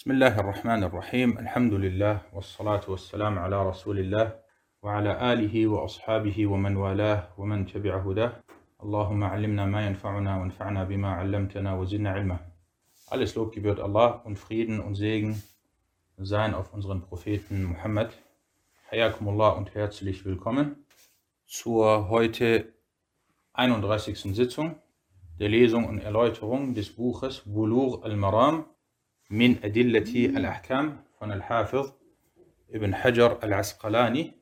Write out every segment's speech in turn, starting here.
بسم الله الرحمن الرحيم الحمد لله والصلاة والسلام على رسول الله وعلى آله وأصحابه ومن والاه ومن تبع هداه اللهم علمنا ما ينفعنا وانفعنا بما علمتنا وزدنا علما Alles Lob gebührt Allah und Frieden und Segen seien auf unseren Propheten Muhammad. Hayakumullah und herzlich willkommen zur heute 31. Sitzung der Lesung und Erläuterung des Buches Bulur al-Maram min Adillati al-Ahkam von Al-Hafiz ibn Hajar al-Asqalani.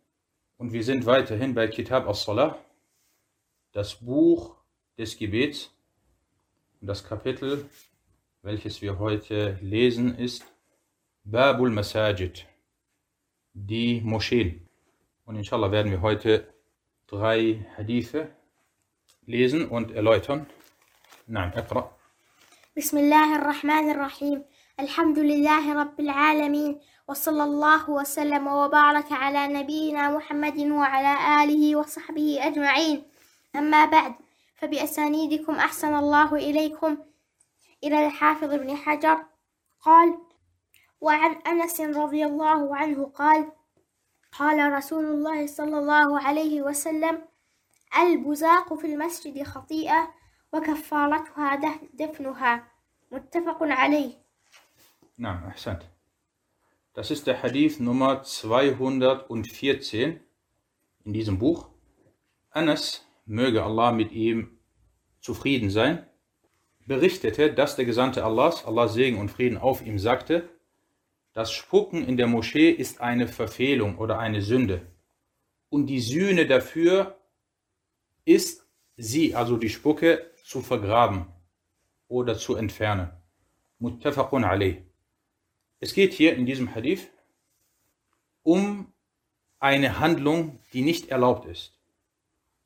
Und wir sind weiterhin bei Kitab al-Salah, das Buch des Gebets. Und das Kapitel, welches wir heute lesen, ist Babul Masajid, die Moscheen. Und inshallah werden wir heute drei Hadithe lesen und erläutern. نعم اقرأ بسم الله الرحمن الرحيم الحمد لله رب العالمين وصلى الله وسلم وبارك على نبينا محمد وعلى آله وصحبه أجمعين. أما بعد فبأسانيدكم أحسن الله إليكم. إلى الحافظ ابن حجر قال وعن أنس رضي الله عنه قال قال رسول الله صلى الله عليه وسلم البزاق في المسجد خطيئة وكفارتها دفنها. متفق عليه. Nein, Ahsan. Das ist der Hadith Nummer 214 in diesem Buch. Anas, möge Allah mit ihm zufrieden sein, berichtete, dass der Gesandte Allahs, Allahs Segen und Frieden auf ihm, sagte, das Spucken in der Moschee ist eine Verfehlung oder eine Sünde. Und die Sühne dafür ist sie, also die Spucke, zu vergraben oder zu entfernen. Muttafaqun alayh. Es geht hier in diesem Hadith um eine Handlung, die nicht erlaubt ist.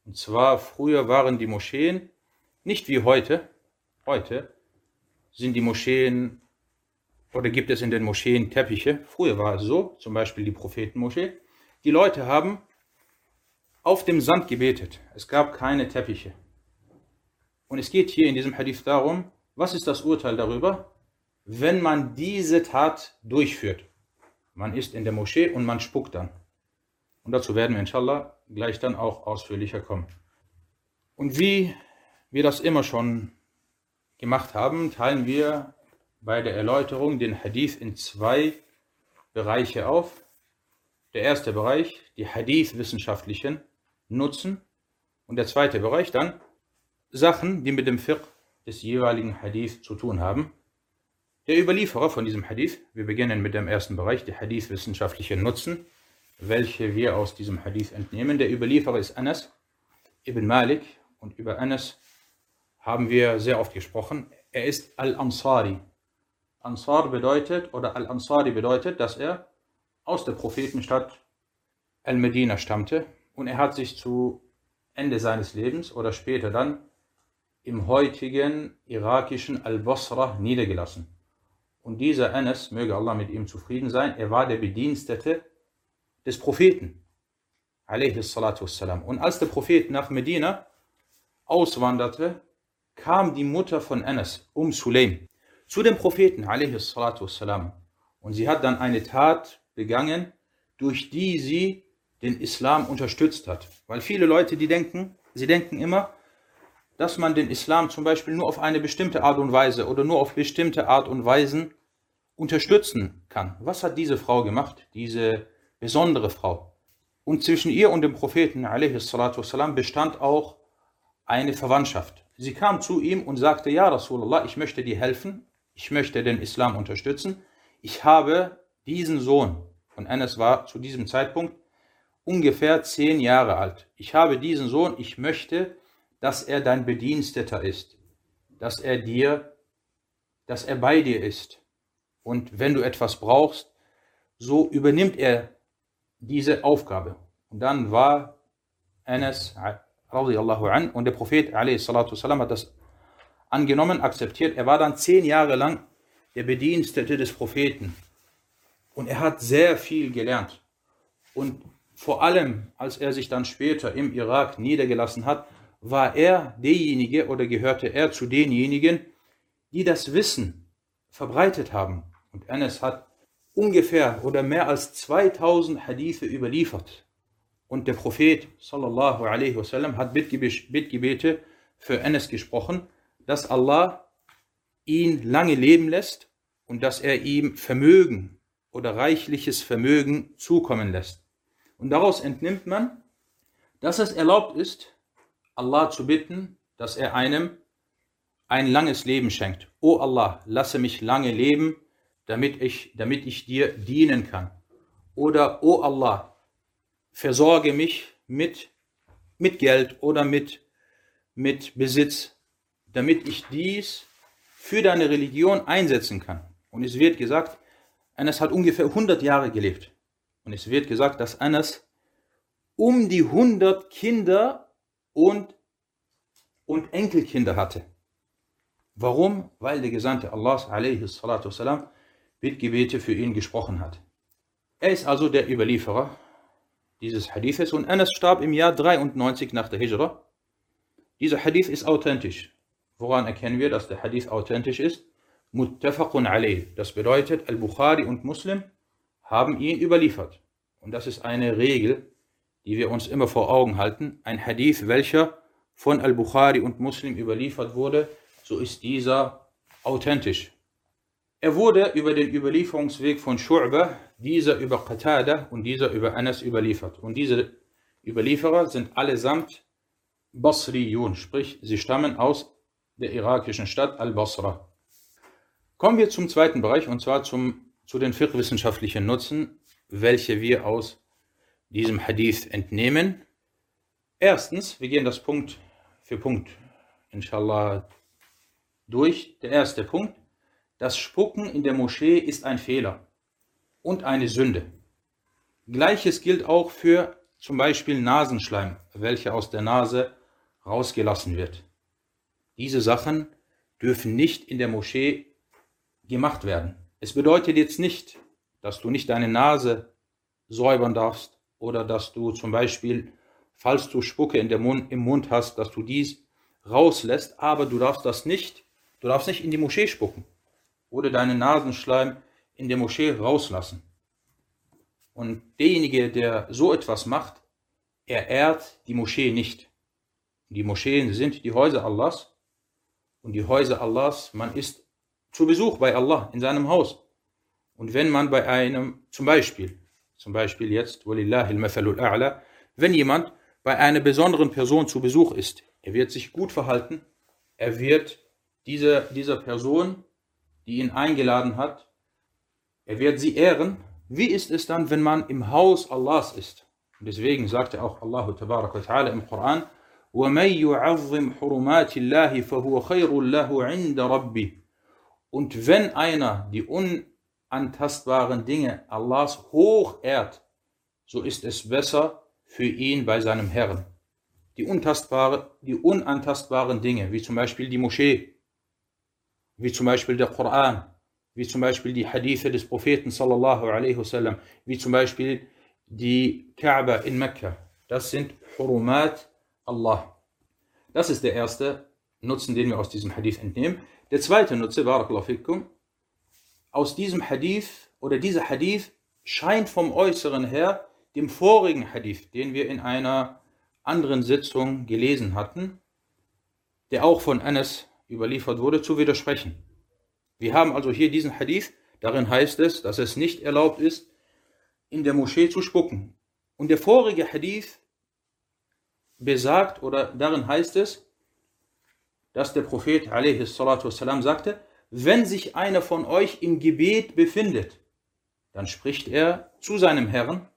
Und zwar früher waren die Moscheen nicht wie heute. Heute sind die Moscheen oder gibt es in den Moscheen Teppiche. Früher war es so, zum Beispiel die Prophetenmoschee. Die Leute haben auf dem Sand gebetet. Es gab keine Teppiche. Und es geht hier in diesem Hadith darum, was ist das Urteil darüber, wenn man diese Tat durchführt. Man ist in der Moschee und man spuckt dann. Und dazu werden wir inshallah gleich dann auch ausführlicher kommen. Und wie wir das immer schon gemacht haben, teilen wir bei der Erläuterung den Hadith in zwei Bereiche auf. Der erste Bereich, die Hadith-wissenschaftlichen Nutzen. Und der zweite Bereich dann Sachen, die mit dem Fiqh des jeweiligen Hadith zu tun haben. Der Überlieferer von diesem Hadith, wir beginnen mit dem ersten Bereich, der Hadith-wissenschaftlichen Nutzen, welche wir aus diesem Hadith entnehmen. Der Überlieferer ist Anas ibn Malik und über Anas haben wir sehr oft gesprochen. Er ist Al-Ansari. Ansar bedeutet, oder Al-Ansari bedeutet, dass er aus der Prophetenstadt Al-Medina stammte und er hat sich zu Ende seines Lebens oder später dann im heutigen irakischen Al-Basra niedergelassen. Und dieser Anas, möge Allah mit ihm zufrieden sein, er war der Bedienstete des Propheten. Und als der Prophet nach Medina auswanderte, kam die Mutter von Anas, Um Sulaim, zu dem Propheten. Und sie hat dann eine Tat begangen, durch die sie den Islam unterstützt hat. Weil viele Leute, die denken, sie denken immer, dass man den Islam zum Beispiel nur auf eine bestimmte Art und Weise oder nur auf bestimmte Art und Weisen unterstützen kann. Was hat diese Frau gemacht, diese besondere Frau? Und zwischen ihr und dem Propheten والسلام, bestand auch eine Verwandtschaft. Sie kam zu ihm und sagte, ja Rasulallah, ich möchte dir helfen, ich möchte den Islam unterstützen. Ich habe diesen Sohn, und Anas war zu diesem Zeitpunkt ungefähr zehn Jahre alt. Ich habe diesen Sohn, ich möchte, dass er dein Bediensteter ist, dass er dir, dass er bei dir ist. Und wenn du etwas brauchst, so übernimmt er diese Aufgabe. Und dann war Anas radiallahu an und der Prophet والسلام, hat das angenommen, akzeptiert. Er war dann zehn Jahre lang der Bedienstete des Propheten. Und er hat sehr viel gelernt. Und vor allem, als er sich dann später im Irak niedergelassen hat, war er derjenige oder gehörte er zu denjenigen, die das Wissen verbreitet haben Und Anas hat ungefähr oder mehr als 2000 Hadithe überliefert. Und der Prophet sallallahu alaihi wasallam hat Bittgebete für Anas gesprochen, dass Allah ihn lange leben lässt und dass er ihm Vermögen oder reichliches Vermögen zukommen lässt. Und daraus entnimmt man, dass es erlaubt ist, Allah zu bitten, dass er einem ein langes Leben schenkt. O Allah, lasse mich lange leben, damit ich, damit ich dir dienen kann. Oder, O Allah, versorge mich mit, mit Geld oder mit, mit Besitz, damit ich dies für deine Religion einsetzen kann. Und es wird gesagt, Anas hat ungefähr 100 Jahre gelebt. Und es wird gesagt, dass Anas um die 100 Kinder und, und Enkelkinder hatte. Warum? Weil der Gesandte Allah والسلام, Bittgebete für ihn gesprochen hat. Er ist also der Überlieferer dieses Hadithes und Anas starb im Jahr 93 nach der Hijra. Dieser Hadith ist authentisch. Woran erkennen wir, dass der Hadith authentisch ist? muttafaqun alayh. Das bedeutet, Al-Bukhari und Muslim haben ihn überliefert. Und das ist eine Regel, die wir uns immer vor Augen halten. Ein Hadith, welcher von Al-Bukhari und Muslim überliefert wurde, so ist dieser authentisch. Er wurde über den Überlieferungsweg von Shu'bah, dieser über Qatada und dieser über Anas überliefert. Und diese Überlieferer sind allesamt Basriyun, sprich sie stammen aus der irakischen Stadt Al-Basra. Kommen wir zum zweiten Bereich und zwar zum, zu den fiqh-wissenschaftlichen Nutzen, welche wir aus diesem Hadith entnehmen. Erstens, wir gehen das Punkt für Punkt, inshallah, durch. Der erste Punkt, das Spucken in der Moschee ist ein Fehler und eine Sünde. Gleiches gilt auch für zum Beispiel Nasenschleim, welcher aus der Nase rausgelassen wird. Diese Sachen dürfen nicht in der Moschee gemacht werden. Es bedeutet jetzt nicht, dass du nicht deine Nase säubern darfst oder dass du zum Beispiel, falls du Spucke in der Mund, im Mund hast, dass du dies rauslässt, aber du darfst das nicht, du darfst nicht in die Moschee spucken oder deinen Nasenschleim in der Moschee rauslassen. Und derjenige, der so etwas macht, er ehrt die Moschee nicht. Die Moscheen sind die Häuser Allahs und die Häuser Allahs, man ist zu Besuch bei Allah in seinem Haus. Und wenn man bei einem, zum Beispiel, zum Beispiel jetzt, wenn jemand bei einer besonderen Person zu Besuch ist, er wird sich gut verhalten, er wird dieser, dieser Person, die ihn eingeladen hat, er wird sie ehren. Wie ist es dann, wenn man im Haus Allahs ist? Und deswegen sagte auch Allah Ta'ala im Koran, وَمَن يُعَظِّمْ حُرُمَاتِ اللَّهِ فَهُوَ خَيْرٌ لَهُ عِنْدَ رَبِّهِ und wenn einer die unantastbaren Dinge Allahs hoch ehrt, so ist es besser für ihn bei seinem Herrn. Die, untastbare, die unantastbaren Dinge, wie zum Beispiel die Moschee, wie zum Beispiel der Koran, wie zum Beispiel die Hadithe des Propheten sallallahu alaihi wasallam, wie zum Beispiel die Kaaba in Mekka. Das sind Hurumat Allah. Das ist der erste Nutzen, den wir aus diesem Hadith entnehmen. Der zweite Nutze, Barakallahu fikum, aus diesem Hadith oder dieser Hadith scheint vom Äußeren her dem vorigen Hadith, den wir in einer anderen Sitzung gelesen hatten, der auch von Anas überliefert wurde, zu widersprechen. Wir haben also hier diesen Hadith, darin heißt es, dass es nicht erlaubt ist, in der Moschee zu spucken. Und der vorige Hadith besagt, oder darin heißt es, dass der Prophet والسلام, sagte, wenn sich einer von euch im Gebet befindet, dann spricht er zu seinem Herrn,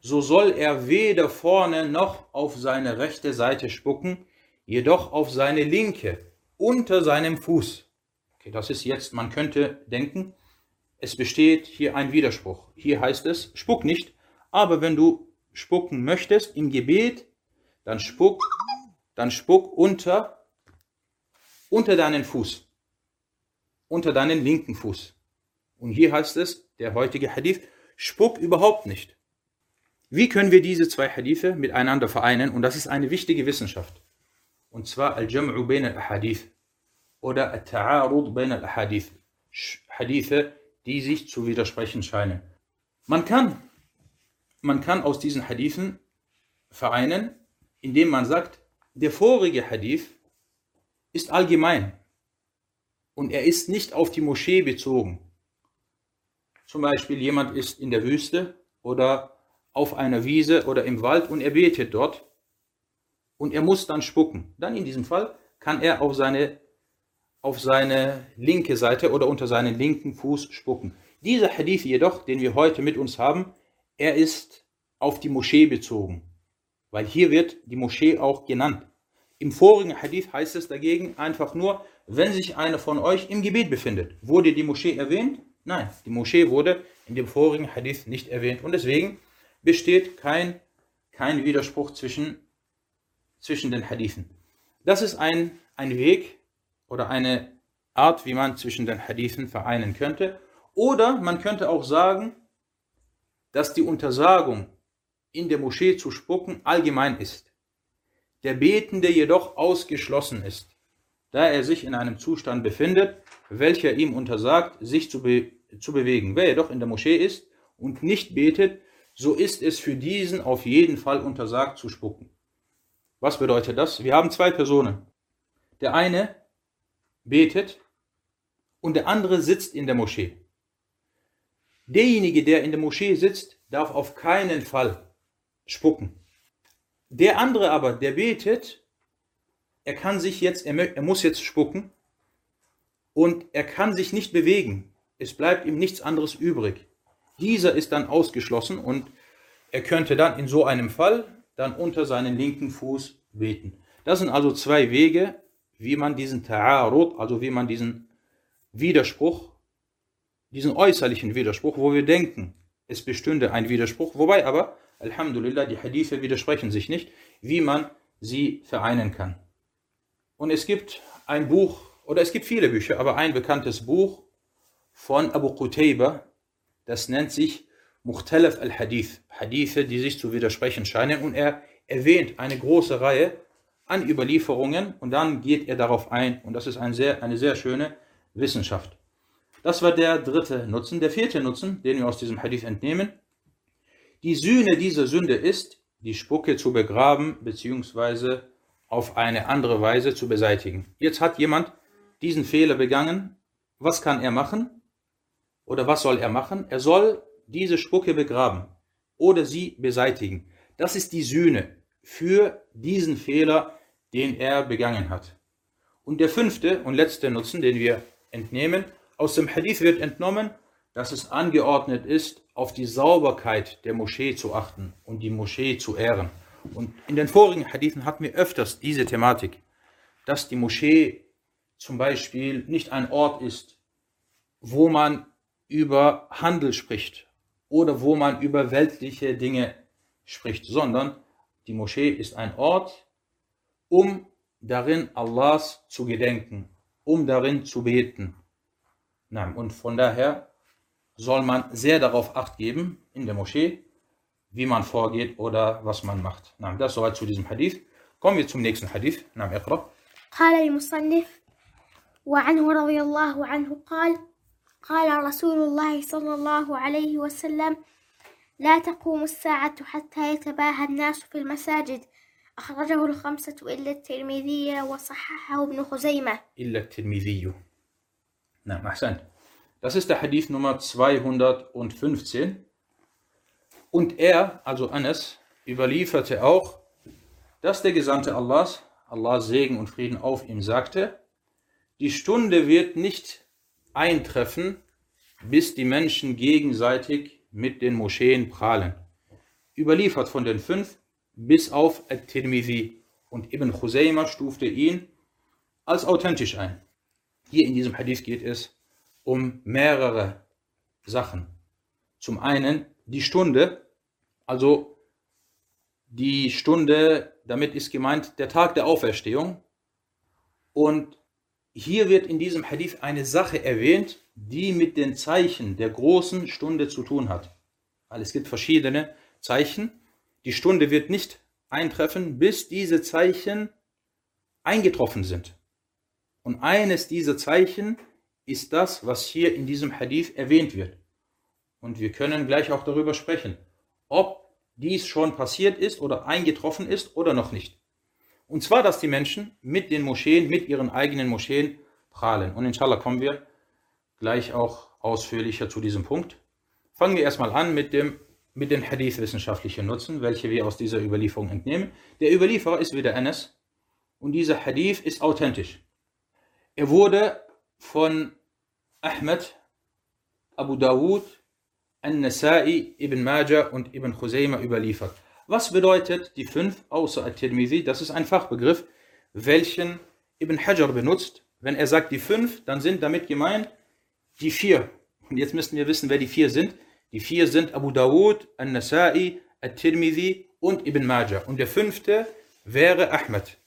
so soll er weder vorne noch auf seine rechte Seite spucken, jedoch auf seine linke, unter seinem Fuß. Okay, das ist jetzt, man könnte denken, es besteht hier ein Widerspruch. Hier heißt es, spuck nicht, aber wenn du spucken möchtest im Gebet, dann spuck, dann spuck unter unter deinen Fuß, unter deinen linken Fuß. Und hier heißt es, der heutige Hadith, spuck überhaupt nicht. Wie können wir diese zwei Hadithe miteinander vereinen? Und das ist eine wichtige Wissenschaft. Und zwar Al-Jam'u bain al-Ahadith oder Al-Ta'arud bain al-Ahadith. Hadithe, die sich zu widersprechen scheinen. Man kann, man kann aus diesen Hadithen vereinen, indem man sagt, der vorige Hadith ist allgemein und er ist nicht auf die Moschee bezogen. Zum Beispiel jemand ist in der Wüste oder auf einer Wiese oder im Wald und er betet dort und er muss dann spucken. Dann in diesem Fall kann er auf seine, auf seine linke Seite oder unter seinen linken Fuß spucken. Dieser Hadith jedoch, den wir heute mit uns haben, er ist auf die Moschee bezogen, weil hier wird die Moschee auch genannt. Im vorigen Hadith heißt es dagegen einfach nur, wenn sich einer von euch im Gebet befindet. Wurde die Moschee erwähnt? Nein, die Moschee wurde in dem vorigen Hadith nicht erwähnt und deswegen besteht kein, kein Widerspruch zwischen, zwischen den Hadithen. Das ist ein, ein Weg oder eine Art, wie man zwischen den Hadithen vereinen könnte. Oder man könnte auch sagen, dass die Untersagung in der Moschee zu spucken allgemein ist. Der Betende jedoch ausgeschlossen ist, da er sich in einem Zustand befindet, welcher ihm untersagt, sich zu, be zu bewegen. Wer jedoch in der Moschee ist und nicht betet, so ist es für diesen auf jeden Fall untersagt zu spucken. Was bedeutet das? Wir haben zwei Personen. Der eine betet und der andere sitzt in der Moschee. Derjenige, der in der Moschee sitzt, darf auf keinen Fall spucken. Der andere aber, der betet, er kann sich jetzt, er, er muss jetzt spucken und er kann sich nicht bewegen. Es bleibt ihm nichts anderes übrig. Dieser ist dann ausgeschlossen und er könnte dann in so einem Fall dann unter seinen linken Fuß beten. Das sind also zwei Wege, wie man diesen Ta'arud, also wie man diesen Widerspruch, diesen äußerlichen Widerspruch, wo wir denken, es bestünde ein Widerspruch, wobei aber, Alhamdulillah, die Hadithe widersprechen sich nicht, wie man sie vereinen kann. Und es gibt ein Buch, oder es gibt viele Bücher, aber ein bekanntes Buch von Abu Qutayba, das nennt sich Mukhtalaf al-Hadith, Hadithe, die sich zu widersprechen scheinen. Und er erwähnt eine große Reihe an Überlieferungen und dann geht er darauf ein. Und das ist ein sehr, eine sehr schöne Wissenschaft. Das war der dritte Nutzen. Der vierte Nutzen, den wir aus diesem Hadith entnehmen. Die Sühne dieser Sünde ist, die Spucke zu begraben bzw. auf eine andere Weise zu beseitigen. Jetzt hat jemand diesen Fehler begangen. Was kann er machen? Oder was soll er machen? Er soll diese Spucke begraben oder sie beseitigen. Das ist die Sühne für diesen Fehler, den er begangen hat. Und der fünfte und letzte Nutzen, den wir entnehmen, aus dem Hadith wird entnommen, dass es angeordnet ist, auf die Sauberkeit der Moschee zu achten und die Moschee zu ehren. Und in den vorigen Hadithen hatten wir öfters diese Thematik, dass die Moschee zum Beispiel nicht ein Ort ist, wo man über Handel spricht oder wo man über weltliche Dinge spricht, sondern die Moschee ist ein Ort, um darin Allahs zu gedenken, um darin zu beten. Und von daher soll man sehr darauf acht geben in der Moschee, wie man vorgeht oder was man macht. Das soweit zu diesem Hadith. Kommen wir zum nächsten Hadith. نعم اقرأ. قال المصنف وعنه رضي الله عنه قال قال رسول الله صلى الله عليه وسلم لا تقوم الساعة حتى يتباهى الناس في المساجد أخرجه الخمسة إلا الترمذي وصححه ابن خزيمة إلا الترمذي نعم أحسنت Das ist der Hadith Nummer 215. Und er, also Anas, überlieferte auch, dass der Gesandte Allahs, Allahs Segen und Frieden auf ihm, sagte, die Stunde wird nicht eintreffen, bis die Menschen gegenseitig mit den Moscheen prahlen. Überliefert von den fünf bis auf At-Tirmidhi und Ibn Khuzayma stufte ihn als authentisch ein. Hier in diesem Hadith geht es um mehrere Sachen. Zum einen die Stunde, also die Stunde, damit ist gemeint der Tag der Auferstehung. Und hier wird in diesem Hadith eine Sache erwähnt, die mit den Zeichen der großen Stunde zu tun hat. Weil es gibt verschiedene Zeichen. Die Stunde wird nicht eintreffen, bis diese Zeichen eingetroffen sind. Und eines dieser Zeichen ist das, was hier in diesem Hadith erwähnt wird. Und wir können gleich auch darüber sprechen, ob dies schon passiert ist oder eingetroffen ist oder noch nicht. Und zwar, dass die Menschen mit den Moscheen, mit ihren eigenen Moscheen prahlen. Und inshallah kommen wir gleich auch ausführlicher zu diesem Punkt. Fangen wir erstmal an mit, dem, mit den Hadith-wissenschaftlichen Nutzen, welche wir aus dieser Überlieferung entnehmen. Der Überlieferer ist wieder Anas und dieser Hadith ist authentisch. Er wurde von Ahmed, Abu Dawud, An-Nasai, Ibn Majah und Ibn Khuzayma überliefert. Was bedeutet die fünf außer At-Tirmidhi? Das ist ein Fachbegriff, welchen Ibn Hajar benutzt. Wenn er sagt die fünf, dann sind damit gemeint die vier. Und jetzt müssen wir wissen, wer die vier sind. Die vier sind Abu Dawud, An-Nasai, At-Tirmidhi und Ibn Majah. Und der fünfte wäre Ahmed.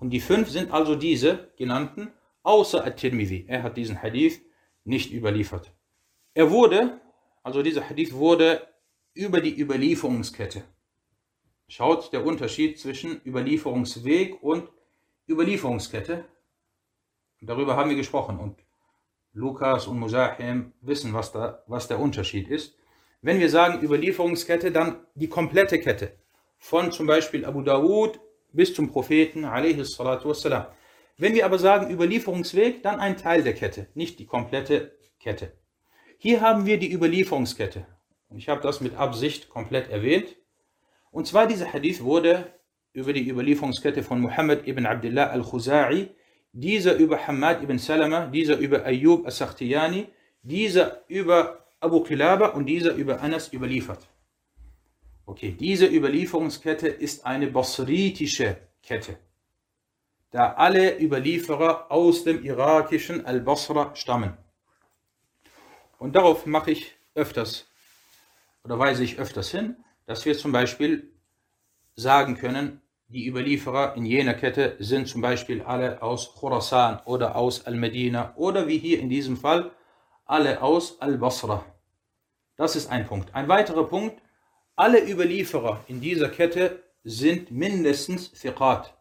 Und die fünf sind also diese genannten, außer At-Tirmidhi. Er hat diesen Hadith nicht überliefert. Er wurde, also dieser Hadith wurde über die Überlieferungskette. Schaut der Unterschied zwischen Überlieferungsweg und Überlieferungskette. Darüber haben wir gesprochen und Lukas und Musahim wissen, was, da, was der Unterschied ist. Wenn wir sagen Überlieferungskette, dann die komplette Kette. Von zum Beispiel Abu Dawud bis zum Propheten. Wenn wir aber sagen Überlieferungsweg, dann ein Teil der Kette, nicht die komplette Kette. Hier haben wir die Überlieferungskette. Ich habe das mit Absicht komplett erwähnt. Und zwar dieser Hadith wurde über die Überlieferungskette von Muhammad ibn Abdullah al-Khuzai, dieser über Hamad ibn Salama, dieser über Ayyub al-Sakhtiyani, dieser über Abu Qilaba und dieser über Anas überliefert. Okay, diese Überlieferungskette ist eine basritische Kette, da alle Überlieferer aus dem irakischen Al-Basra stammen. Und darauf mache ich öfters oder weise ich öfters hin, dass wir zum Beispiel sagen können, die Überlieferer in jener Kette sind zum Beispiel alle aus Khurasan oder aus Al-Medina oder wie hier in diesem Fall alle aus Al-Basra. Das ist ein Punkt. Ein weiterer Punkt, alle Überlieferer in dieser Kette sind mindestens Thiqat,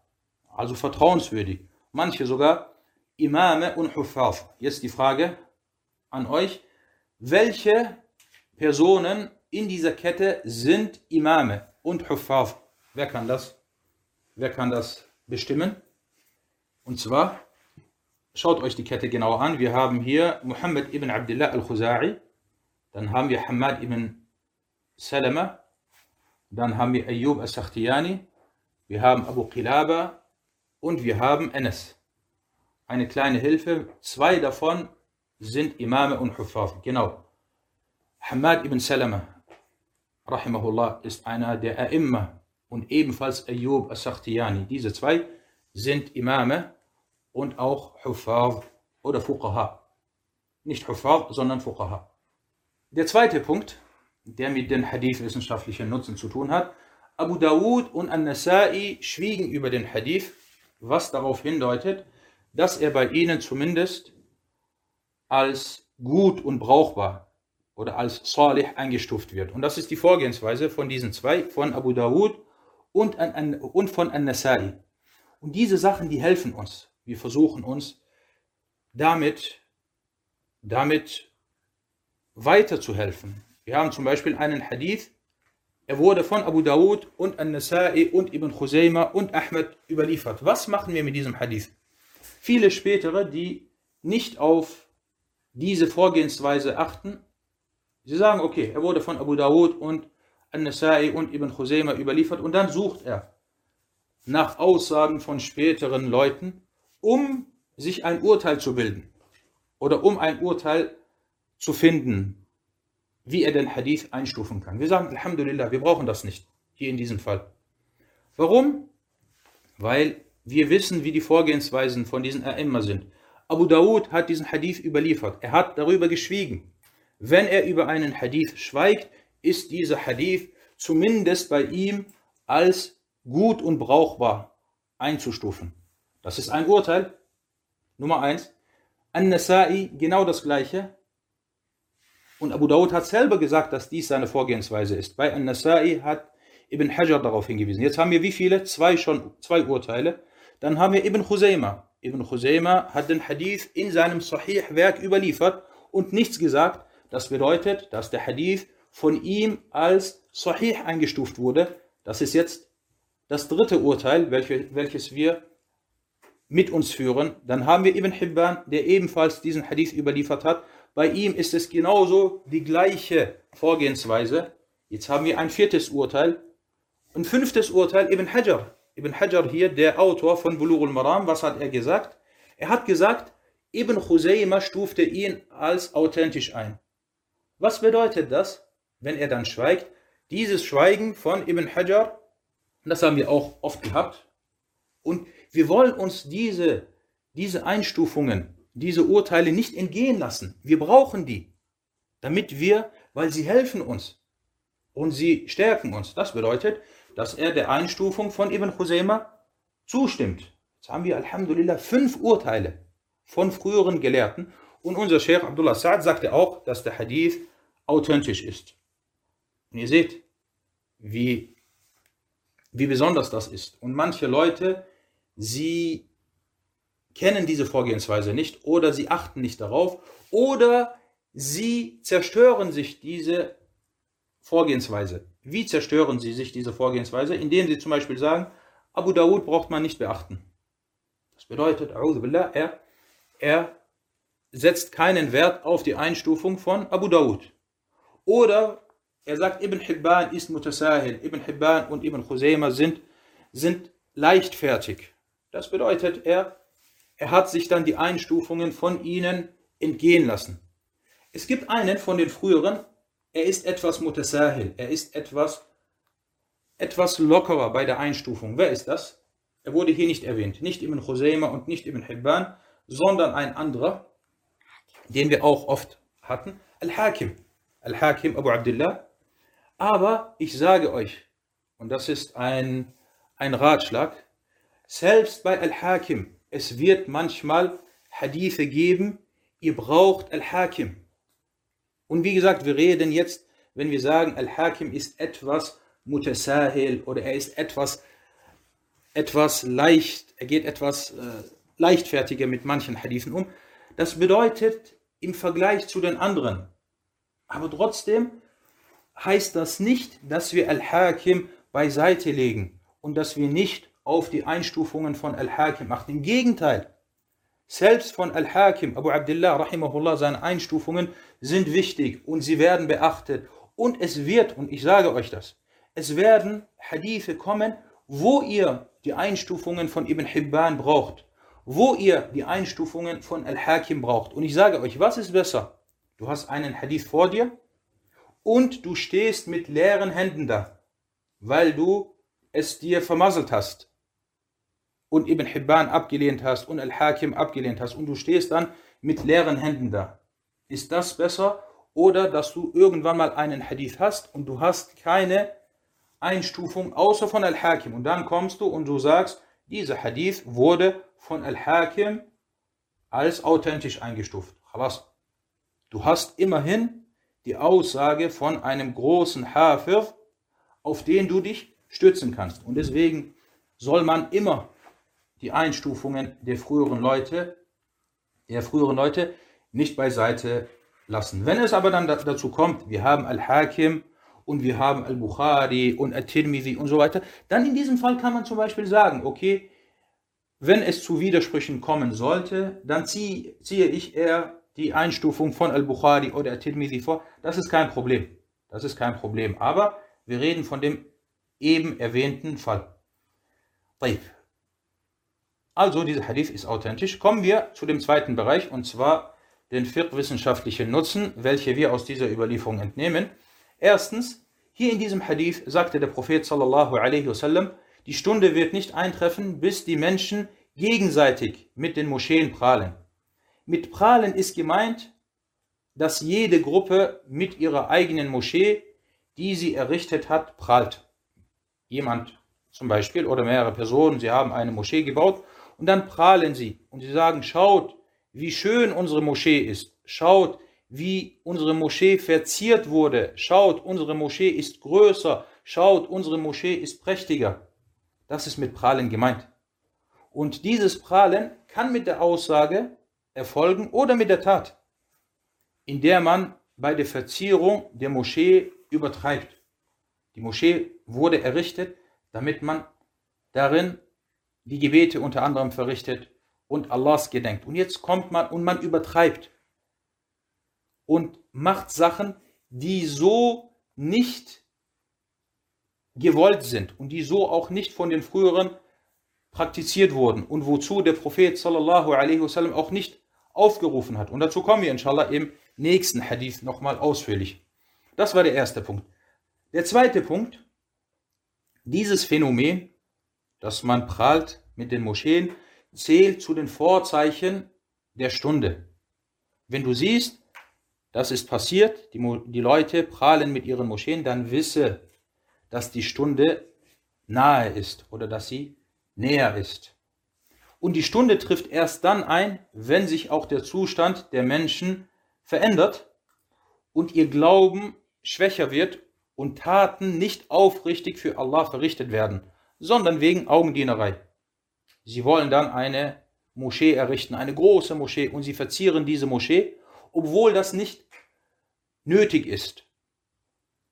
also vertrauenswürdig. Manche sogar Imame und Huffaz. Jetzt die Frage an euch, welche Personen in dieser Kette sind Imame und Huffaz? Wer kann das? Wer kann das bestimmen? Und zwar, schaut euch die Kette genauer an. Wir haben hier Muhammad ibn Abdullah al-Khuzai, dann haben wir Hamad ibn Salama, dann haben wir Ayyub al-Sakhtiyani, wir haben Abu Qilaba und wir haben Anas. Eine kleine Hilfe, zwei davon sind Imame und Huffaz. Genau. Hamad ibn Salama, rahimahullah, ist einer der A'imma und ebenfalls Ayyub al-Sakhtiyani. Diese zwei sind Imame und auch Huffaz oder Fuqaha. Nicht Huffaz, sondern Fuqaha. Der zweite Punkt, der mit den Hadith-wissenschaftlichen Nutzen zu tun hat. Abu Dawud und An-Nasai schwiegen über den Hadith, was darauf hindeutet, dass er bei ihnen zumindest als gut und brauchbar oder als salih eingestuft wird. Und das ist die Vorgehensweise von diesen zwei, von Abu Dawud und, an, und von An-Nasai. Und diese Sachen, die helfen uns. Wir versuchen uns damit, damit weiterzuhelfen. Wir haben zum Beispiel einen Hadith, er wurde von Abu Dawud und An-Nasai und Ibn Khuzayma und Ahmed überliefert. Was machen wir mit diesem Hadith? Viele spätere, die nicht auf diese Vorgehensweise achten, sie sagen, okay, er wurde von Abu Dawud und An-Nasai und Ibn Khuzayma überliefert und dann sucht er nach Aussagen von späteren Leuten, um sich ein Urteil zu bilden oder um ein Urteil zu finden, wie er den Hadith einstufen kann. Wir sagen, Alhamdulillah, wir brauchen das nicht, hier in diesem Fall. Warum? Weil wir wissen, wie die Vorgehensweisen von diesen A'imma sind. Abu Dawud hat diesen Hadith überliefert. Er hat darüber geschwiegen. Wenn er über einen Hadith schweigt, ist dieser Hadith zumindest bei ihm als gut und brauchbar einzustufen. Das ist ein Urteil. Nummer eins. An-Nasai, genau das gleiche. Und Abu Dawud hat selber gesagt, dass dies seine Vorgehensweise ist. Bei An-Nasai hat Ibn Hajar darauf hingewiesen. Jetzt haben wir wie viele? Zwei schon, zwei Urteile. Dann haben wir Ibn Khuzayma. Ibn Khuzaymah hat den Hadith in seinem Sahih-Werk überliefert und nichts gesagt. Das bedeutet, dass der Hadith von ihm als Sahih eingestuft wurde. Das ist jetzt das dritte Urteil, welches wir mit uns führen. Dann haben wir Ibn Hibban, der ebenfalls diesen Hadith überliefert hat. Bei ihm ist es genauso die gleiche Vorgehensweise. Jetzt haben wir ein viertes Urteil. Ein fünftes Urteil, Ibn Hajar. Ibn Hajar hier, der Autor von Bulughul Maram, was hat er gesagt? Er hat gesagt, Ibn Khuzaymah stufte ihn als authentisch ein. Was bedeutet das, wenn er dann schweigt? Dieses Schweigen von Ibn Hajar, das haben wir auch oft gehabt. Und wir wollen uns diese, diese Einstufungen, diese Urteile nicht entgehen lassen. Wir brauchen die, damit wir, weil sie helfen uns und sie stärken uns. Das bedeutet, dass er der Einstufung von Ibn Khuzaymah zustimmt. Jetzt haben wir Alhamdulillah fünf Urteile von früheren Gelehrten und unser Sheikh Abdullah Sa'ad sagte auch, dass der Hadith authentisch ist. Und ihr seht, wie, wie besonders das ist. Und manche Leute, sie kennen diese Vorgehensweise nicht oder sie achten nicht darauf oder sie zerstören sich diese Vorgehensweise. Wie zerstören sie sich diese Vorgehensweise? Indem sie zum Beispiel sagen, Abu Dawud braucht man nicht beachten. Das bedeutet, er, er setzt keinen Wert auf die Einstufung von Abu Dawud. Oder er sagt, Ibn Hibban ist Mutasahil. Ibn Hibban und Ibn Khuzaymah sind, sind leichtfertig. Das bedeutet, er, er hat sich dann die Einstufungen von ihnen entgehen lassen. Es gibt einen von den früheren, er ist etwas mutasahil, er ist etwas, etwas lockerer bei der Einstufung. Wer ist das? Er wurde hier nicht erwähnt, nicht Ibn Khuzaymah und nicht Ibn Hibban, sondern ein anderer, den wir auch oft hatten, Al-Hakim. Al-Hakim Abu Abdullah. Aber ich sage euch, und das ist ein, ein Ratschlag, selbst bei Al-Hakim, es wird manchmal Hadithe geben, ihr braucht Al-Hakim. Und wie gesagt, wir reden jetzt, wenn wir sagen, Al-Hakim ist etwas mutasahil oder er ist etwas, etwas leicht, er geht etwas äh, leichtfertiger mit manchen Hadithen um. Das bedeutet im Vergleich zu den anderen. Aber trotzdem heißt das nicht, dass wir Al-Hakim beiseite legen und dass wir nicht auf die Einstufungen von Al-Hakim achten. Im Gegenteil, selbst von Al-Hakim, Abu Abdullah, rahimahullah, seine Einstufungen sind wichtig und sie werden beachtet. Und es wird, und ich sage euch das, es werden Hadithe kommen, wo ihr die Einstufungen von Ibn Hibban braucht, wo ihr die Einstufungen von Al-Hakim braucht. Und ich sage euch, was ist besser? Du hast einen Hadith vor dir und du stehst mit leeren Händen da, weil du es dir vermasselt hast und Ibn Hibban abgelehnt hast und Al-Hakim abgelehnt hast und du stehst dann mit leeren Händen da. Ist das besser oder dass du irgendwann mal einen Hadith hast und du hast keine Einstufung außer von Al-Hakim und dann kommst du und du sagst, dieser Hadith wurde von Al-Hakim als authentisch eingestuft. Du hast immerhin die Aussage von einem großen Hafir, auf den du dich stützen kannst. Und deswegen soll man immer die Einstufungen der früheren Leute, der früheren Leute nicht beiseite lassen. Wenn es aber dann dazu kommt, wir haben Al-Hakim und wir haben Al-Bukhari und Al-Tirmidhi und so weiter, dann in diesem Fall kann man zum Beispiel sagen, okay, wenn es zu Widersprüchen kommen sollte, dann ziehe, ziehe ich eher die Einstufung von Al-Bukhari oder Al-Tirmidhi vor. Das ist kein Problem. Das ist kein Problem. Aber wir reden von dem eben erwähnten Fall. طيب. Also dieser Hadith ist authentisch. Kommen wir zu dem zweiten Bereich und zwar den fiqh-wissenschaftlichen Nutzen, welche wir aus dieser Überlieferung entnehmen. Erstens, hier in diesem Hadith sagte der Prophet sallallahu alaihi wasallam, die Stunde wird nicht eintreffen, bis die Menschen gegenseitig mit den Moscheen prahlen. Mit prahlen ist gemeint, dass jede Gruppe mit ihrer eigenen Moschee, die sie errichtet hat, prahlt. Jemand zum Beispiel oder mehrere Personen, sie haben eine Moschee gebaut und dann prahlen sie und sie sagen, schaut, wie schön unsere Moschee ist. Schaut, wie unsere Moschee verziert wurde. Schaut, unsere Moschee ist größer. Schaut, unsere Moschee ist prächtiger. Das ist mit prahlen gemeint. Und dieses Prahlen kann mit der Aussage erfolgen oder mit der Tat, in der man bei der Verzierung der Moschee übertreibt. Die Moschee wurde errichtet, damit man darin die Gebete unter anderem verrichtet und Allahs gedenkt. Und jetzt kommt man und man übertreibt und macht Sachen, die so nicht gewollt sind und die so auch nicht von den früheren praktiziert wurden und wozu der Prophet sallallahu alaihi wasallam auch nicht aufgerufen hat. Und dazu kommen wir inshallah im nächsten Hadith nochmal ausführlich. Das war der erste Punkt. Der zweite Punkt, dieses Phänomen, dass man prahlt mit den Moscheen, zählt zu den Vorzeichen der Stunde. Wenn du siehst, das ist passiert, die, die Leute prahlen mit ihren Moscheen, dann wisse, dass die Stunde nahe ist oder dass sie näher ist. Und die Stunde trifft erst dann ein, wenn sich auch der Zustand der Menschen verändert und ihr Glauben schwächer wird und Taten nicht aufrichtig für Allah verrichtet werden, sondern wegen Augendienerei. Sie wollen dann eine Moschee errichten, eine große Moschee, und sie verzieren diese Moschee, obwohl das nicht nötig ist.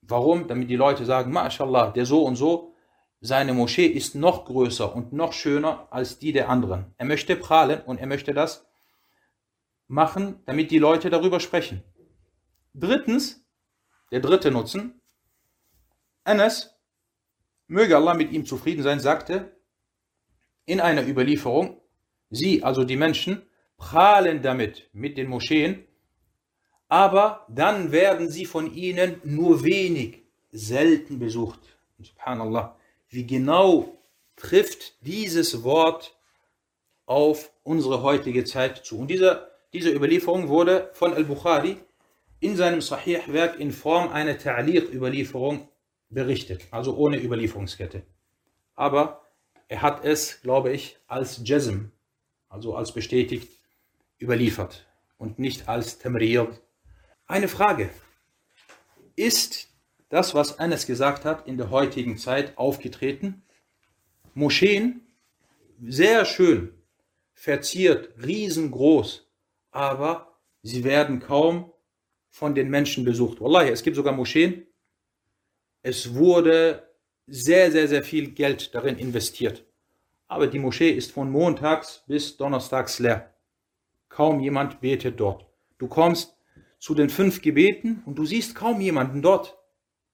Warum? Damit die Leute sagen, MashaAllah, der so und so, seine Moschee ist noch größer und noch schöner als die der anderen. Er möchte prahlen und er möchte das machen, damit die Leute darüber sprechen. Drittens, der dritte Nutzen, Anas, möge Allah mit ihm zufrieden sein, sagte in einer Überlieferung, sie, also die Menschen, prahlen damit mit den Moscheen, aber dann werden sie von ihnen nur wenig, selten besucht. Subhanallah, wie genau trifft dieses Wort auf unsere heutige Zeit zu. Und dieser diese Überlieferung wurde von Al-Bukhari in seinem Sahih-Werk in Form einer Ta'liq-Überlieferung berichtet, also ohne Überlieferungskette. Aber er hat es, glaube ich, als Jazm, also als bestätigt, überliefert und nicht als Tamrir. Eine Frage. Ist das, was Anas gesagt hat, in der heutigen Zeit aufgetreten? Moscheen, sehr schön, verziert, riesengroß, aber sie werden kaum von den Menschen besucht. Wallahi, es gibt sogar Moscheen. Es wurde sehr, sehr, sehr viel Geld darin investiert. Aber die Moschee ist von montags bis donnerstags leer. Kaum jemand betet dort. Du kommst zu den fünf Gebeten und du siehst kaum jemanden dort.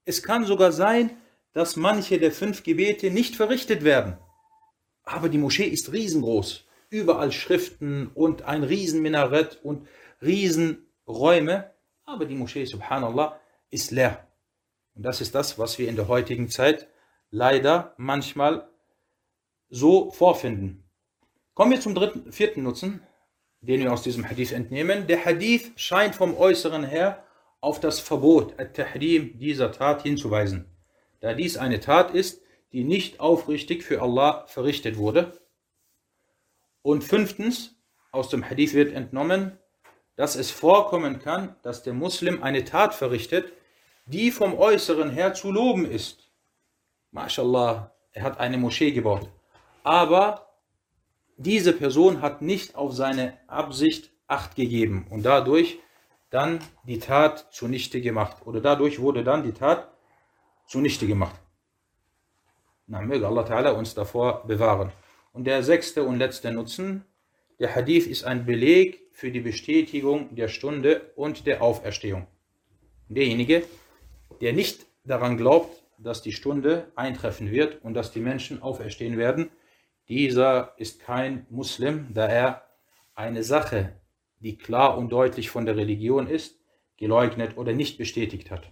Es kann sogar sein, dass manche der fünf Gebete nicht verrichtet werden. Aber die Moschee ist riesengroß überall Schriften und ein Riesenminarett und Riesenräume. Aber die Moschee, subhanallah, ist leer. Und das ist das, was wir in der heutigen Zeit leider manchmal so vorfinden. Kommen wir zum dritten, vierten Nutzen, den wir aus diesem Hadith entnehmen. Der Hadith scheint vom Äußeren her auf das Verbot, At-Tahrim, dieser Tat hinzuweisen. Da dies eine Tat ist, die nicht aufrichtig für Allah verrichtet wurde und fünftens, aus dem Hadith wird entnommen, dass es vorkommen kann, dass der Muslim eine Tat verrichtet, die vom Äußeren her zu loben ist. MashaAllah, er hat eine Moschee gebaut. Aber diese Person hat nicht auf seine Absicht Acht gegeben und dadurch dann die Tat zunichte gemacht. Oder dadurch wurde dann die Tat zunichte gemacht. Na, möge Allah Ta'ala uns davor bewahren. Und der sechste und letzte Nutzen, der Hadith ist ein Beleg für die Bestätigung der Stunde und der Auferstehung. Derjenige, der nicht daran glaubt, dass die Stunde eintreffen wird und dass die Menschen auferstehen werden, dieser ist kein Muslim, da er eine Sache, die klar und deutlich von der Religion ist, geleugnet oder nicht bestätigt hat.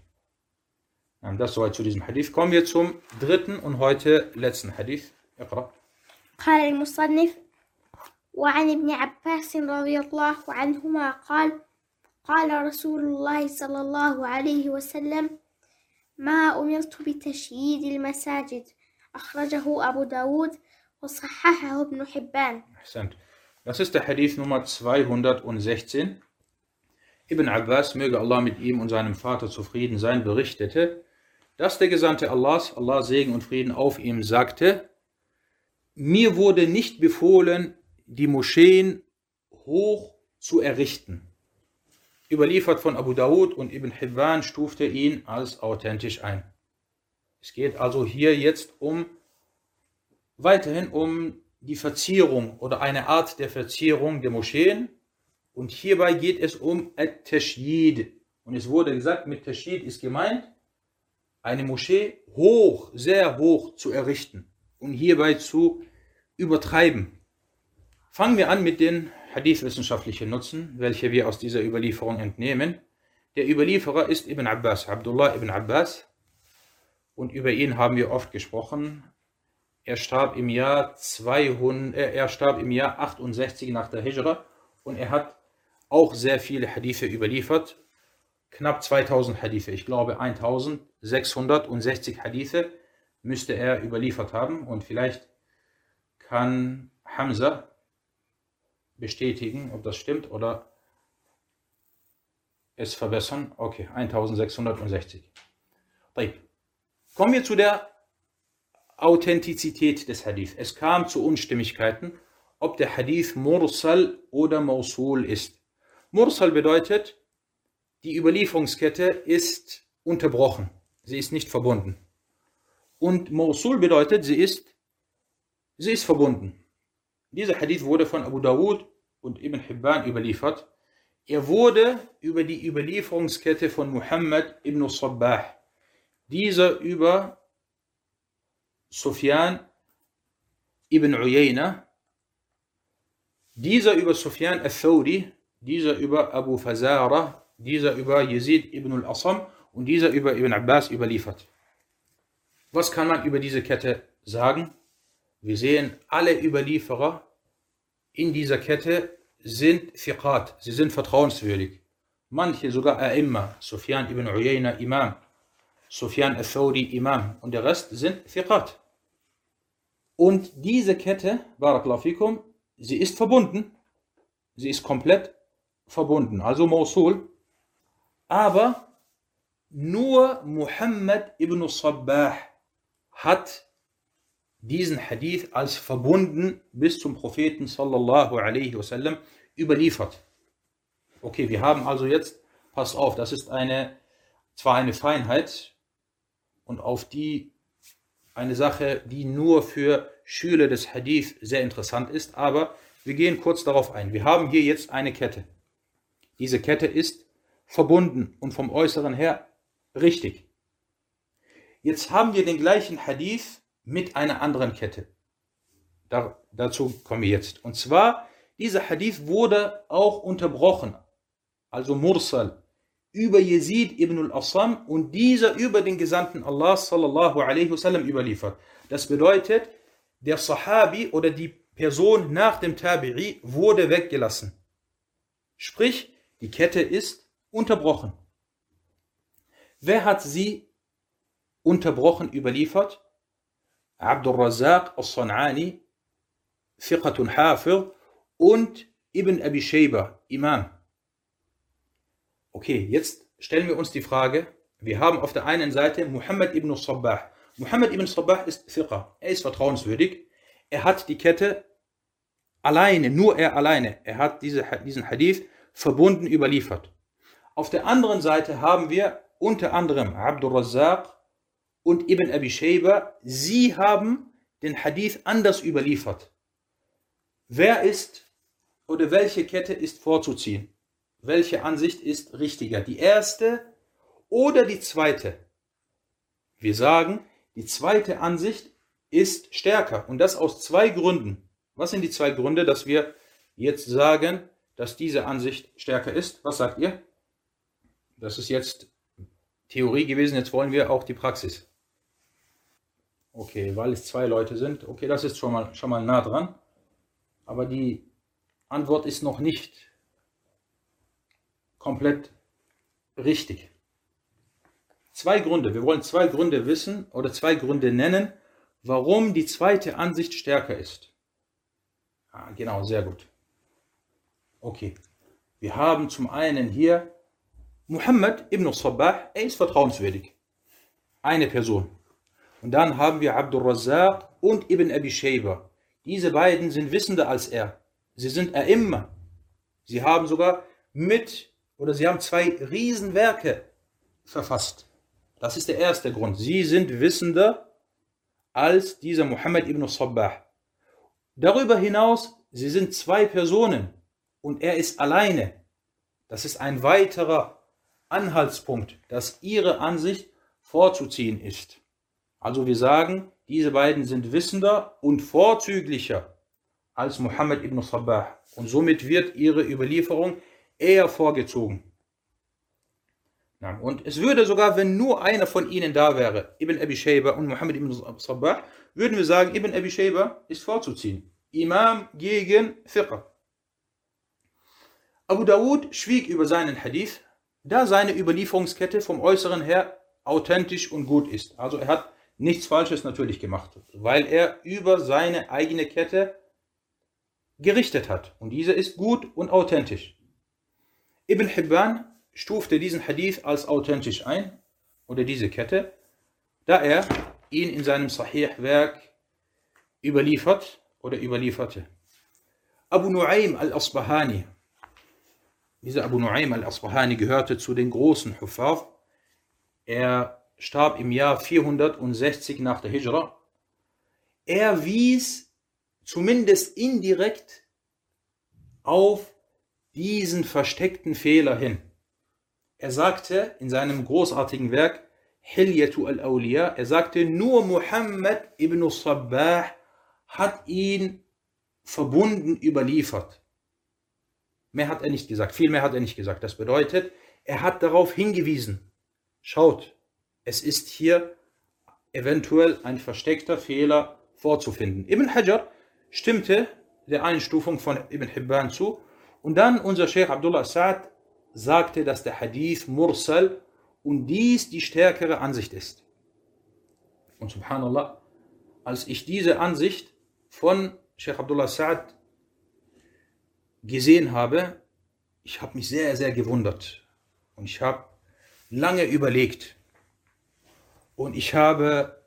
Das soweit zu diesem Hadith. Kommen wir zum dritten und heute letzten Hadith. Iqra. قال المصنف وعن ابن عباس رضي الله عنهما قال قال رسول الله صلى الله عليه وسلم ما أمرت بتشييد المساجد أخرجه أبو داود وصححه ابن حبان Ahsant. Das ist der Hadith Nummer 216. Ibn Abbas, möge Allah mit ihm und seinem Vater zufrieden sein, berichtete, dass der Gesandte Allahs, Allah Segen und Frieden auf ihm, sagte, mir wurde nicht befohlen, die Moscheen hoch zu errichten. Überliefert von Abu Dawud und Ibn Hibban stufte ihn als authentisch ein. Es geht also hier jetzt um weiterhin um die Verzierung oder eine Art der Verzierung der Moscheen. Und hierbei geht es um At-Tashyid. Und es wurde gesagt, mit Tashyid ist gemeint, eine Moschee hoch, sehr hoch zu errichten und hierbei zu übertreiben. Fangen wir an mit den hadithwissenschaftlichen Nutzen, welche wir aus dieser Überlieferung entnehmen. Der Überlieferer ist Ibn Abbas, Abdullah ibn Abbas. Und über ihn haben wir oft gesprochen. Er starb im Jahr 200, äh, er starb im Jahr 68 nach der Hijra und er hat auch sehr viele Hadithe überliefert. Knapp 2000 Hadithe, ich glaube 1660 Hadithe müsste er überliefert haben und vielleicht kann Hamza bestätigen, ob das stimmt oder es verbessern. Okay, 1660. Kommen wir zu der Authentizität des Hadith. Es kam zu Unstimmigkeiten, ob der Hadith Mursal oder Mausul ist. Mursal bedeutet, die Überlieferungskette ist unterbrochen. Sie ist nicht verbunden. Und Mausul bedeutet, sie ist, sie ist verbunden. Dieser Hadith wurde von Abu Dawud und Ibn Hibban überliefert. Er wurde über die Überlieferungskette von Muhammad ibn Sabbah. Dieser über Sufyan ibn Uyayna, dieser über Sufyan al-Thawri, dieser über Abu Fazara, dieser über Yazid ibn al-Asam und dieser über Ibn Abbas überliefert. Was kann man über diese Kette sagen? Wir sehen, alle Überlieferer in dieser Kette sind Thiqat, sie sind vertrauenswürdig. Manche sogar A'imma, Sufyan ibn Uyayna Imam, Sufyan al-Thawri Imam und der Rest sind Thiqat. Und diese Kette, Barakallahu fikum, sie ist verbunden. Sie ist komplett verbunden, also Mosul. Aber nur Muhammad ibn Sabbah hat diesen Hadith als verbunden bis zum Propheten sallallahu alaihi wasallam überliefert. Okay, wir haben also jetzt, pass auf, das ist eine, zwar eine Feinheit und auf die eine Sache, die nur für Schüler des Hadith sehr interessant ist, aber wir gehen kurz darauf ein. Wir haben hier jetzt eine Kette. Diese Kette ist verbunden und vom Äußeren her richtig. Jetzt haben wir den gleichen Hadith mit einer anderen Kette. Da, dazu kommen wir jetzt. Und zwar, dieser Hadith wurde auch unterbrochen, also Mursal, über Yazid ibn al-Assam und dieser über den Gesandten Allah sallallahu alaihi wasallam überliefert. Das bedeutet, der Sahabi oder die Person nach dem Tabi'i wurde weggelassen. Sprich, die Kette ist unterbrochen. Wer hat sie unterbrochen überliefert? Abdul Razak al-San'ani, Fiqatun Hafir und Ibn Abi Shayba, Imam. Okay, jetzt stellen wir uns die Frage, wir haben auf der einen Seite Muhammad ibn Sabbah. Muhammad ibn Sabbah ist Fiqh, er ist vertrauenswürdig. Er hat die Kette alleine, nur er alleine, er hat diese, diesen Hadith verbunden überliefert. Auf der anderen Seite haben wir unter anderem Abdul Razzaq und Ibn Abi Shayba. Sie haben den Hadith anders überliefert. Wer ist oder welche Kette ist vorzuziehen? welche Ansicht ist richtiger, die erste oder die zweite? Wir sagen, die zweite Ansicht ist stärker und das aus zwei Gründen. Was sind die zwei Gründe, dass wir jetzt sagen, dass diese Ansicht stärker ist? Was sagt ihr? Das ist jetzt Theorie gewesen, jetzt wollen wir auch die Praxis. Okay, weil es zwei Leute sind. Okay, das ist schon mal, schon mal nah dran. Aber die Antwort ist noch nicht komplett richtig. Zwei Gründe. Wir wollen zwei Gründe wissen oder zwei Gründe nennen, warum die zweite Ansicht stärker ist. Ah, genau, sehr gut. Okay. Wir haben zum einen hier Muhammad ibn Sabbah, er ist vertrauenswürdig. Eine Person. Und dann haben wir Abdul Razzaq und Ibn Abi Shayba. diese beiden sind wissender als er. Sie sind er immer. Sie haben sogar mit oder sie haben zwei Riesenwerke verfasst. Das ist der erste Grund. Sie sind wissender als dieser Muhammad ibn Sabbah. Darüber hinaus, sie sind zwei Personen und er ist alleine. Das ist ein weiterer Anhaltspunkt, dass ihre Ansicht vorzuziehen ist. Also wir sagen, diese beiden sind wissender und vorzüglicher als Muhammad ibn Sabbah und somit wird ihre Überlieferung eher vorgezogen. Und es würde sogar, wenn nur einer von ihnen da wäre, Ibn Abi Shayba und Muhammad ibn Sabbah, würden wir sagen, Ibn Abi Shayba ist vorzuziehen. Imam gegen Fiqh. Abu Dawud schwieg über seinen Hadith, da seine Überlieferungskette vom Äußeren her authentisch und gut ist. Also er hat nichts Falsches natürlich gemacht, weil er über seine eigene Kette gerichtet hat. Und diese ist gut und authentisch. Ibn Hibban stufte diesen Hadith als authentisch ein, oder diese Kette, da er ihn in seinem Sahih-Werk überliefert oder überlieferte. Abu Nu'aym al-Asbahani, dieser Abu Nu'aym al-Asbahani gehörte zu den großen Huffaz. Er starb im Jahr 460 nach der Hijra. Er wies zumindest indirekt auf diesen versteckten Fehler hin. Er sagte in seinem großartigen Werk Hilyatu al-Awliya, er sagte, nur Muhammad ibn Sabbah hat ihn verbunden überliefert. Mehr hat er nicht gesagt, viel mehr hat er nicht gesagt. Das bedeutet, er hat darauf hingewiesen. Schaut, es ist hier eventuell ein versteckter Fehler vorzufinden. Ibn Hajar stimmte der Einstufung von Ibn Hibban zu und dann unser Sheikh Abdullah Sa'd sagte, dass der Hadith Mursal und dies die stärkere Ansicht ist. Und subhanallah, als ich diese Ansicht von Sheikh Abdullah Sa'd gesehen habe, ich habe mich sehr, sehr gewundert. Und ich habe lange überlegt. Und ich habe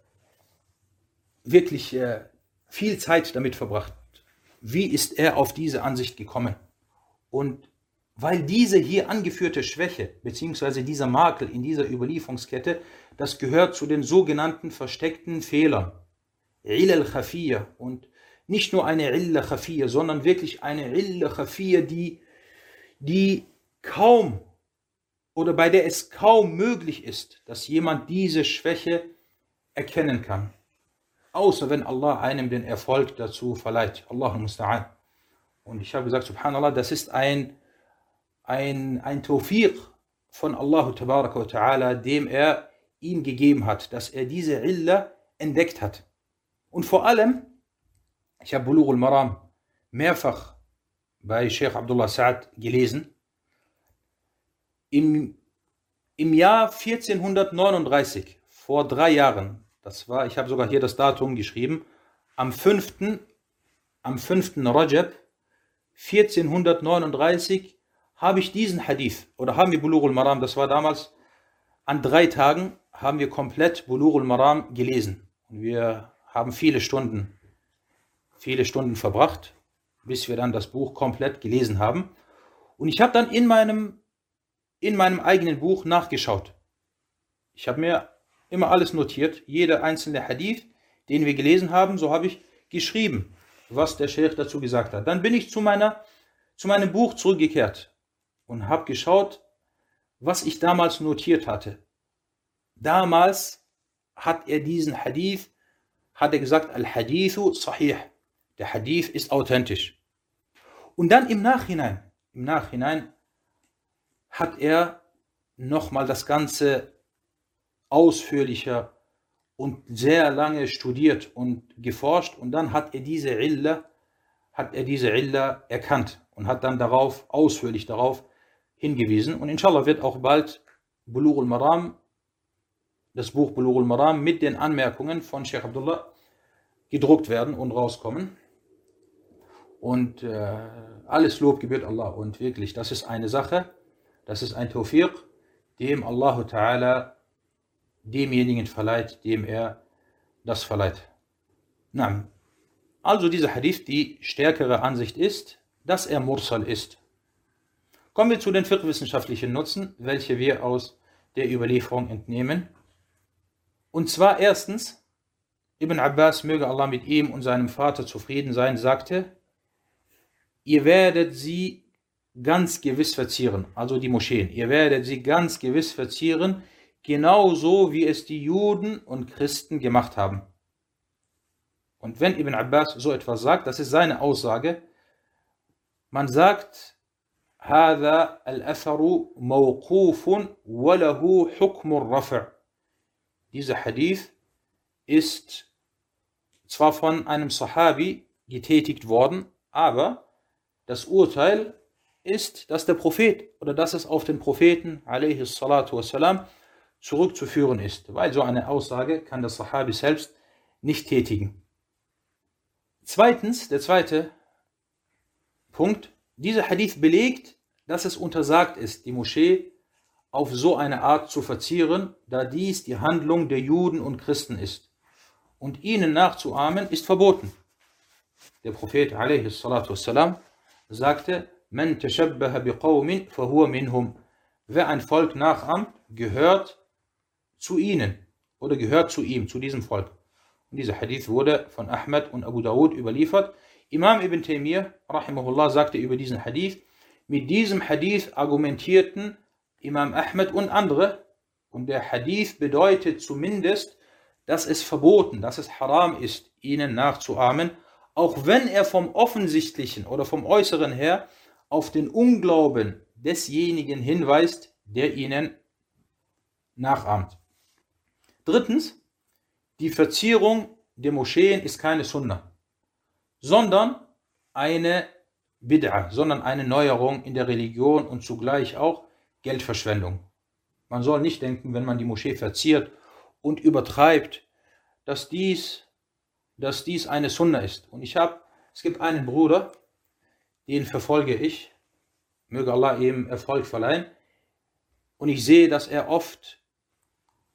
wirklich äh, viel Zeit damit verbracht. Wie ist er auf diese Ansicht gekommen? Und weil diese hier angeführte Schwäche bzw. dieser Makel in dieser Überlieferungskette, das gehört zu den sogenannten versteckten Fehlern. Il al und nicht nur eine Illa Khafiyya, sondern wirklich eine Illa Khafiyya, die, die kaum oder bei der es kaum möglich ist, dass jemand diese Schwäche erkennen kann. Außer wenn Allah einem den Erfolg dazu verleiht. Allah musta'an. Und ich habe gesagt, subhanallah, das ist ein, ein, ein Tawfiq von Allah ta'ala, dem er ihm gegeben hat, dass er diese Illa entdeckt hat. Und vor allem, ich habe Bulugh al-Maram mehrfach bei Sheikh Abdullah Sa'ad gelesen. Im, Im Jahr 1439, vor drei Jahren, das war, ich habe sogar hier das Datum geschrieben, am 5. am 5. Rajab 1439 habe ich diesen Hadith, oder haben wir Bulugh al-Maram, das war damals, an drei Tagen haben wir komplett Bulugh al-Maram gelesen. Und wir haben viele Stunden viele Stunden verbracht, bis wir dann das Buch komplett gelesen haben. Und ich habe dann in meinem, in meinem eigenen Buch nachgeschaut. Ich habe mir immer alles notiert, jeder einzelne Hadith, den wir gelesen haben, so habe ich geschrieben, was der Sheikh dazu gesagt hat. Dann bin ich zu, meiner, zu meinem Buch zurückgekehrt und habe geschaut, was ich damals notiert hatte. Damals hat er diesen Hadith, hat er gesagt, Al-Hadithu Sahih. Der Hadith ist authentisch. Und dann im Nachhinein, im Nachhinein hat er nochmal das Ganze ausführlicher und sehr lange studiert und geforscht und dann hat er diese Illa, hat er diese Illa erkannt und hat dann darauf, ausführlich darauf hingewiesen und inshallah wird auch bald Bulugh al-Maram, das Buch Bulugh al-Maram mit den Anmerkungen von Sheikh Abdullah gedruckt werden und rauskommen. Und äh, alles Lob gebührt Allah. Und wirklich, das ist eine Sache, das ist ein Tawfiq, dem Allah Ta'ala demjenigen verleiht, dem er das verleiht. Na, Also dieser Hadith, die stärkere Ansicht ist, dass er Mursal ist. Kommen wir zu den fiqh-wissenschaftlichen Nutzen, welche wir aus der Überlieferung entnehmen. Und zwar erstens, Ibn Abbas, möge Allah mit ihm und seinem Vater zufrieden sein, sagte, ihr werdet sie ganz gewiss verzieren, also die Moscheen, ihr werdet sie ganz gewiss verzieren, genauso wie es die Juden und Christen gemacht haben. Und wenn Ibn Abbas so etwas sagt, das ist seine Aussage, man sagt, هذا الأثر موقوف وله حكم الرفع. Dieser Hadith ist zwar von einem Sahabi getätigt worden, aber das Urteil ist, dass der Prophet oder dass es auf den Propheten wassalam, zurückzuführen ist, weil so eine Aussage kann der Sahabi selbst nicht tätigen. Zweitens, der zweite Punkt, dieser Hadith belegt, dass es untersagt ist, die Moschee auf so eine Art zu verzieren, da dies die Handlung der Juden und Christen ist. Und ihnen nachzuahmen ist verboten. Der Prophet wassalam, sagte, Man tashabbaha biqawmin fahuwa minhum. Wer ein Volk nachahmt, gehört zu ihnen oder gehört zu ihm, zu diesem Volk. Und dieser Hadith wurde von Ahmed und Abu Dawud überliefert. Imam Ibn Taymiyyah, rahimahullah, sagte über diesen Hadith, mit diesem Hadith argumentierten Imam Ahmed und andere, und der Hadith bedeutet zumindest, dass es verboten, dass es haram ist, ihnen nachzuahmen, auch wenn er vom Offensichtlichen oder vom Äußeren her auf den Unglauben desjenigen hinweist, der ihnen nachahmt. Drittens, die Verzierung der Moscheen ist keine Sunna, sondern eine Bid'ah, sondern eine Neuerung in der Religion und zugleich auch Geldverschwendung. Man soll nicht denken, wenn man die Moschee verziert und übertreibt, dass dies, dass dies eine Sunna ist. Und ich habe, es gibt einen Bruder, den verfolge ich, möge Allah ihm Erfolg verleihen. Und ich sehe, dass er oft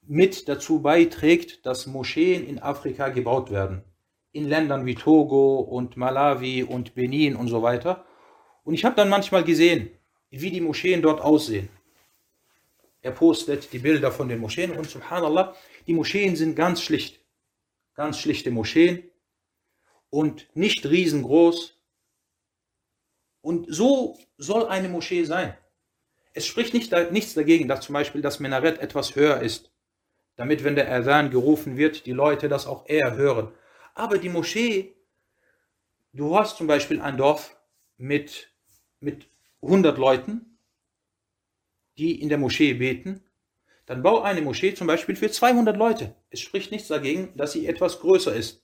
mit dazu beiträgt, dass Moscheen in Afrika gebaut werden. In Ländern wie Togo und Malawi und Benin und so weiter. Und ich habe dann manchmal gesehen, wie die Moscheen dort aussehen. Er postet die Bilder von den Moscheen und subhanallah, die Moscheen sind ganz schlicht. Ganz schlichte Moscheen und nicht riesengroß. Und so soll eine Moschee sein. Es spricht nicht, nichts dagegen, dass zum Beispiel das Minarett etwas höher ist damit, wenn der Adhan gerufen wird, die Leute das auch eher hören. Aber die Moschee, du hast zum Beispiel ein Dorf mit, mit 100 Leuten, die in der Moschee beten, dann bau eine Moschee zum Beispiel für 200 Leute. Es spricht nichts dagegen, dass sie etwas größer ist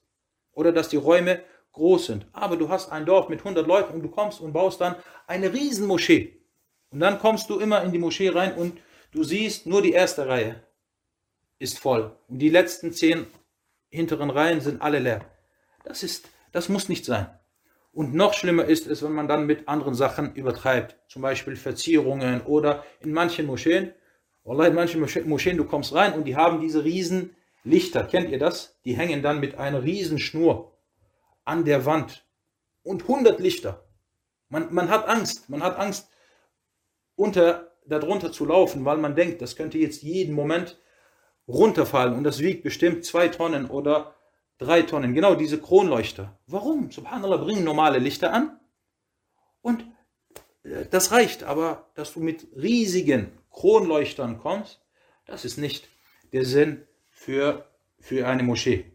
oder dass die Räume groß sind. Aber du hast ein Dorf mit 100 Leuten und du kommst und baust dann eine Riesenmoschee. Und dann kommst du immer in die Moschee rein und du siehst nur die erste Reihe ist voll. Und die letzten zehn hinteren Reihen sind alle leer. Das ist, das muss nicht sein. Und noch schlimmer ist es, wenn man dann mit anderen Sachen übertreibt. Zum Beispiel Verzierungen oder in manchen Moscheen. Wallah, in manchen Moscheen, du kommst rein und die haben diese riesen Lichter. Kennt ihr das? Die hängen dann mit einer riesen Schnur an der Wand. Und 100 Lichter. Man, man hat Angst. Man hat Angst, unter, darunter zu laufen, weil man denkt, das könnte jetzt jeden Moment runterfallen und das wiegt bestimmt zwei Tonnen oder drei Tonnen. Genau diese Kronleuchter. Warum? Subhanallah, bringen normale Lichter an und äh, das reicht. Aber dass du mit riesigen Kronleuchtern kommst, das ist nicht der Sinn für, für eine Moschee.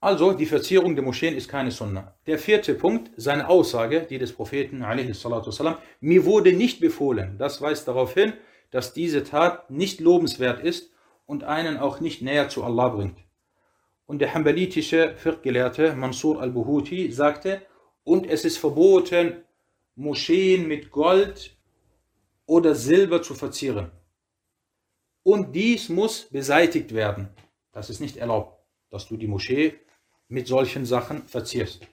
Also, die Verzierung der Moscheen ist keine Sunna. Der vierte Punkt, seine Aussage, die des Propheten, والسلام, mir wurde nicht befohlen. Das weist darauf hin, dass diese Tat nicht lobenswert ist und einen auch nicht näher zu Allah bringt. Und der hambalitische Fiqh-Gelehrte Mansur al-Buhuti sagte, und es ist verboten, Moscheen mit Gold oder Silber zu verzieren. Und dies muss beseitigt werden. Das ist nicht erlaubt, dass du die Moschee mit solchen Sachen verzierst.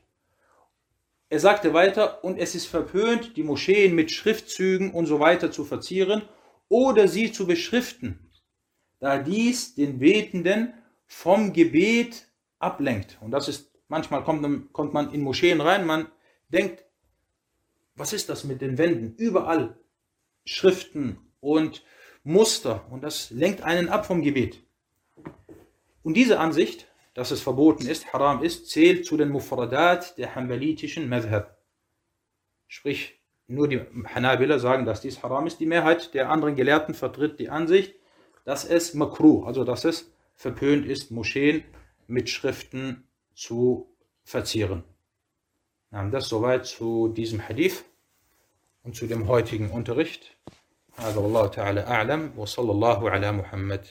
Er sagte weiter, und es ist verpönt, die Moscheen mit Schriftzügen und so weiter zu verzieren oder sie zu beschriften da dies den Betenden vom Gebet ablenkt. Und das ist Manchmal kommt, kommt man in Moscheen rein, man denkt, was ist das mit den Wänden? Überall Schriften und Muster und das lenkt einen ab vom Gebet. Und diese Ansicht, dass es verboten ist, haram ist, zählt zu den Mufradat der hanbalitischen Madhab. Sprich, nur die Hanabila sagen, dass dies haram ist. Die Mehrheit der anderen Gelehrten vertritt die Ansicht, dass es makruh, also dass es verpönt ist, Moscheen mit Schriften zu verzieren. Das soweit zu diesem Hadith und zu dem heutigen Unterricht. هذا والله تعالى أعلم وصلى الله على محمد